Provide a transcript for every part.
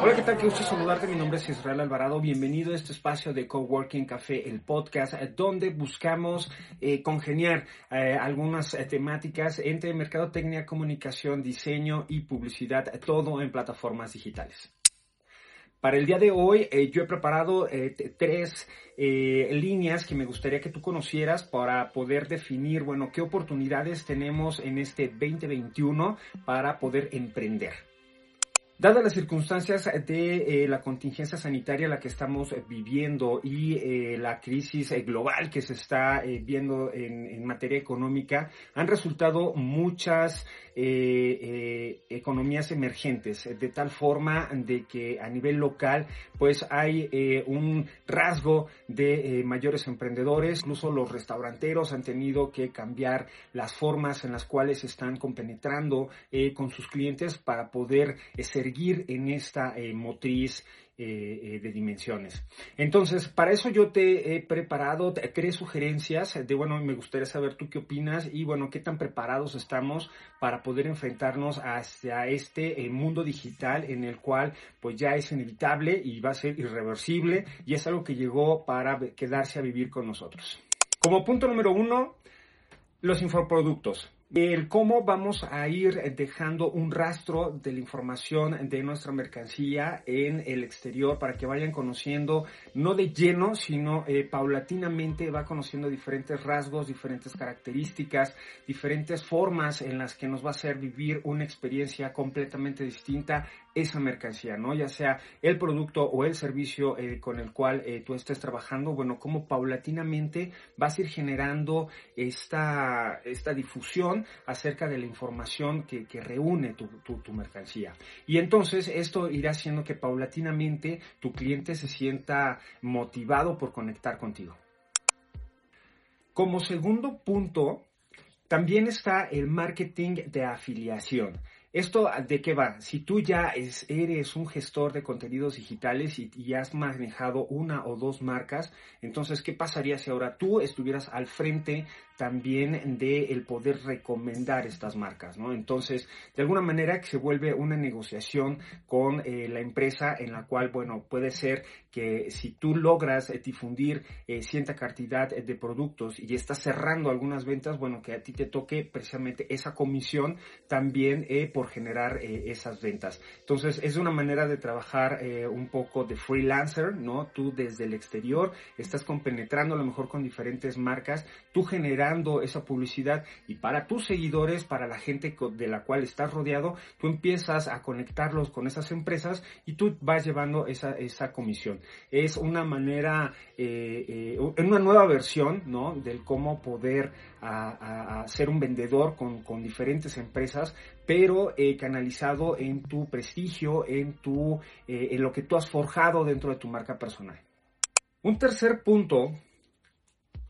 Hola, ¿qué tal? Qué gusto saludarte. Mi nombre es Israel Alvarado. Bienvenido a este espacio de Coworking Café, el podcast, eh, donde buscamos eh, congeniar eh, algunas eh, temáticas entre mercadotecnia, comunicación, diseño y publicidad, todo en plataformas digitales. Para el día de hoy eh, yo he preparado eh, tres eh, líneas que me gustaría que tú conocieras para poder definir, bueno, qué oportunidades tenemos en este 2021 para poder emprender. Dadas las circunstancias de eh, la contingencia sanitaria la que estamos eh, viviendo y eh, la crisis global que se está viendo en, en materia económica, han resultado muchas economías emergentes, de tal forma de que a nivel local pues hay un rasgo de mayores emprendedores, incluso los restauranteros han tenido que cambiar las formas en las cuales están compenetrando con sus clientes para poder eh, seguir en esta eh, motriz eh, eh, de dimensiones. Entonces, para eso yo te he preparado tres sugerencias de, bueno, me gustaría saber tú qué opinas y, bueno, qué tan preparados estamos para poder enfrentarnos hacia este eh, mundo digital en el cual, pues ya es inevitable y va a ser irreversible y es algo que llegó para quedarse a vivir con nosotros. Como punto número uno, los infoproductos. El cómo vamos a ir dejando un rastro de la información de nuestra mercancía en el exterior para que vayan conociendo, no de lleno, sino eh, paulatinamente va conociendo diferentes rasgos, diferentes características, diferentes formas en las que nos va a hacer vivir una experiencia completamente distinta esa mercancía, ¿no? Ya sea el producto o el servicio eh, con el cual eh, tú estés trabajando, bueno, cómo paulatinamente vas a ir generando esta, esta difusión acerca de la información que, reúne tu, tu, tu mercancía. Y entonces esto irá haciendo que paulatinamente tu cliente se sienta motivado por conectar contigo. Como segundo punto, también está el marketing de afiliación. ¿Esto de qué va? Si tú ya es- eres un gestor de contenidos digitales y has manejado una o dos marcas, entonces, ¿qué pasaría si ahora tú estuvieras al frente también de el poder recomendar estas marcas, ¿no? Entonces, de alguna manera que se vuelve una negociación con eh, la empresa en la cual, bueno, puede ser que si tú logras eh, difundir eh, cierta cantidad de productos y estás cerrando algunas ventas, bueno, que a ti te toque precisamente esa comisión también eh, por generar eh, esas ventas. Entonces, es una manera de trabajar eh, un poco de freelancer, ¿no? Tú desde el exterior estás compenetrando a lo mejor con diferentes marcas, tú esa publicidad y para tus seguidores, para la gente de la cual estás rodeado, tú empiezas a conectarlos con esas empresas y tú vas llevando esa, esa comisión. Es una manera, eh, eh, una nueva versión, ¿no? Del cómo poder a ser un vendedor con, con diferentes empresas, pero eh, canalizado en tu prestigio, en tu, eh, en lo que tú has forjado dentro de tu marca personal. Un tercer punto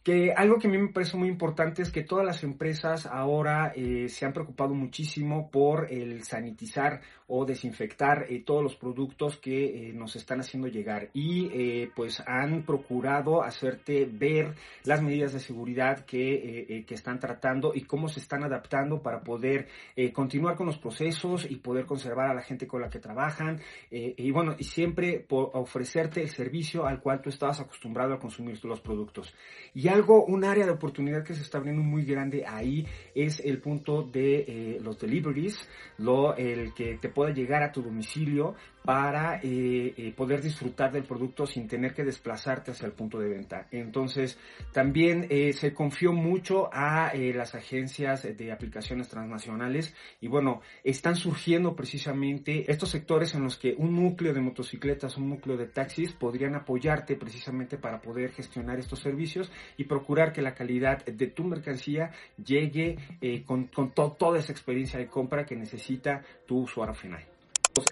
que algo que a mí me parece muy importante es que todas las empresas ahora eh, se han preocupado muchísimo por el sanitizar o desinfectar eh, todos los productos que eh, nos están haciendo llegar. Y pues han procurado hacerte ver las medidas de seguridad que, que están tratando y cómo se están adaptando para poder continuar con los procesos y poder conservar a la gente con la que trabajan. Y bueno y siempre por ofrecerte el servicio al cual tú estabas acostumbrado a consumir los productos. Y algo, un área de oportunidad que se está abriendo muy grande ahí es el punto de eh, los deliveries, lo, el que te pueda llegar a tu domicilio para eh, eh, poder disfrutar del producto sin tener que desplazarte hacia el punto de venta. Entonces, también se confió mucho a las agencias de aplicaciones transnacionales y bueno, están surgiendo precisamente estos sectores en los que un núcleo de motocicletas, un núcleo de taxis podrían apoyarte precisamente para poder gestionar estos servicios y procurar que la calidad de tu mercancía llegue eh, con, con to- toda esa experiencia de compra que necesita tu usuario final.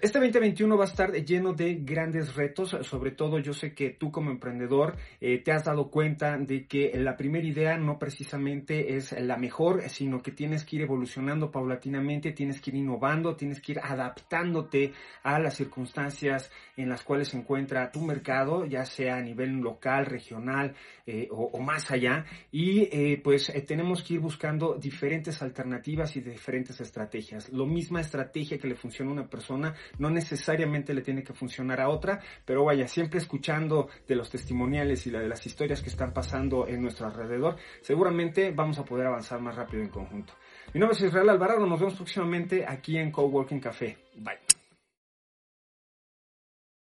Este 2021 va a estar lleno de grandes retos, sobre todo yo sé que tú como emprendedor eh, te has dado cuenta de que la primera idea no precisamente es la mejor, sino que tienes que ir evolucionando paulatinamente, tienes que ir innovando, tienes que ir adaptándote a las circunstancias en las cuales se encuentra tu mercado, ya sea a nivel local, regional eh, o, más allá, y eh, pues tenemos que ir buscando diferentes alternativas y diferentes estrategias. Lo misma estrategia que le funciona a una persona no necesariamente le tiene que funcionar a otra, pero vaya, siempre escuchando de los testimoniales y de las historias que están pasando en nuestro alrededor, seguramente vamos a poder avanzar más rápido en conjunto. Mi nombre es Israel Alvarado, nos vemos próximamente aquí en Coworking Café. Bye.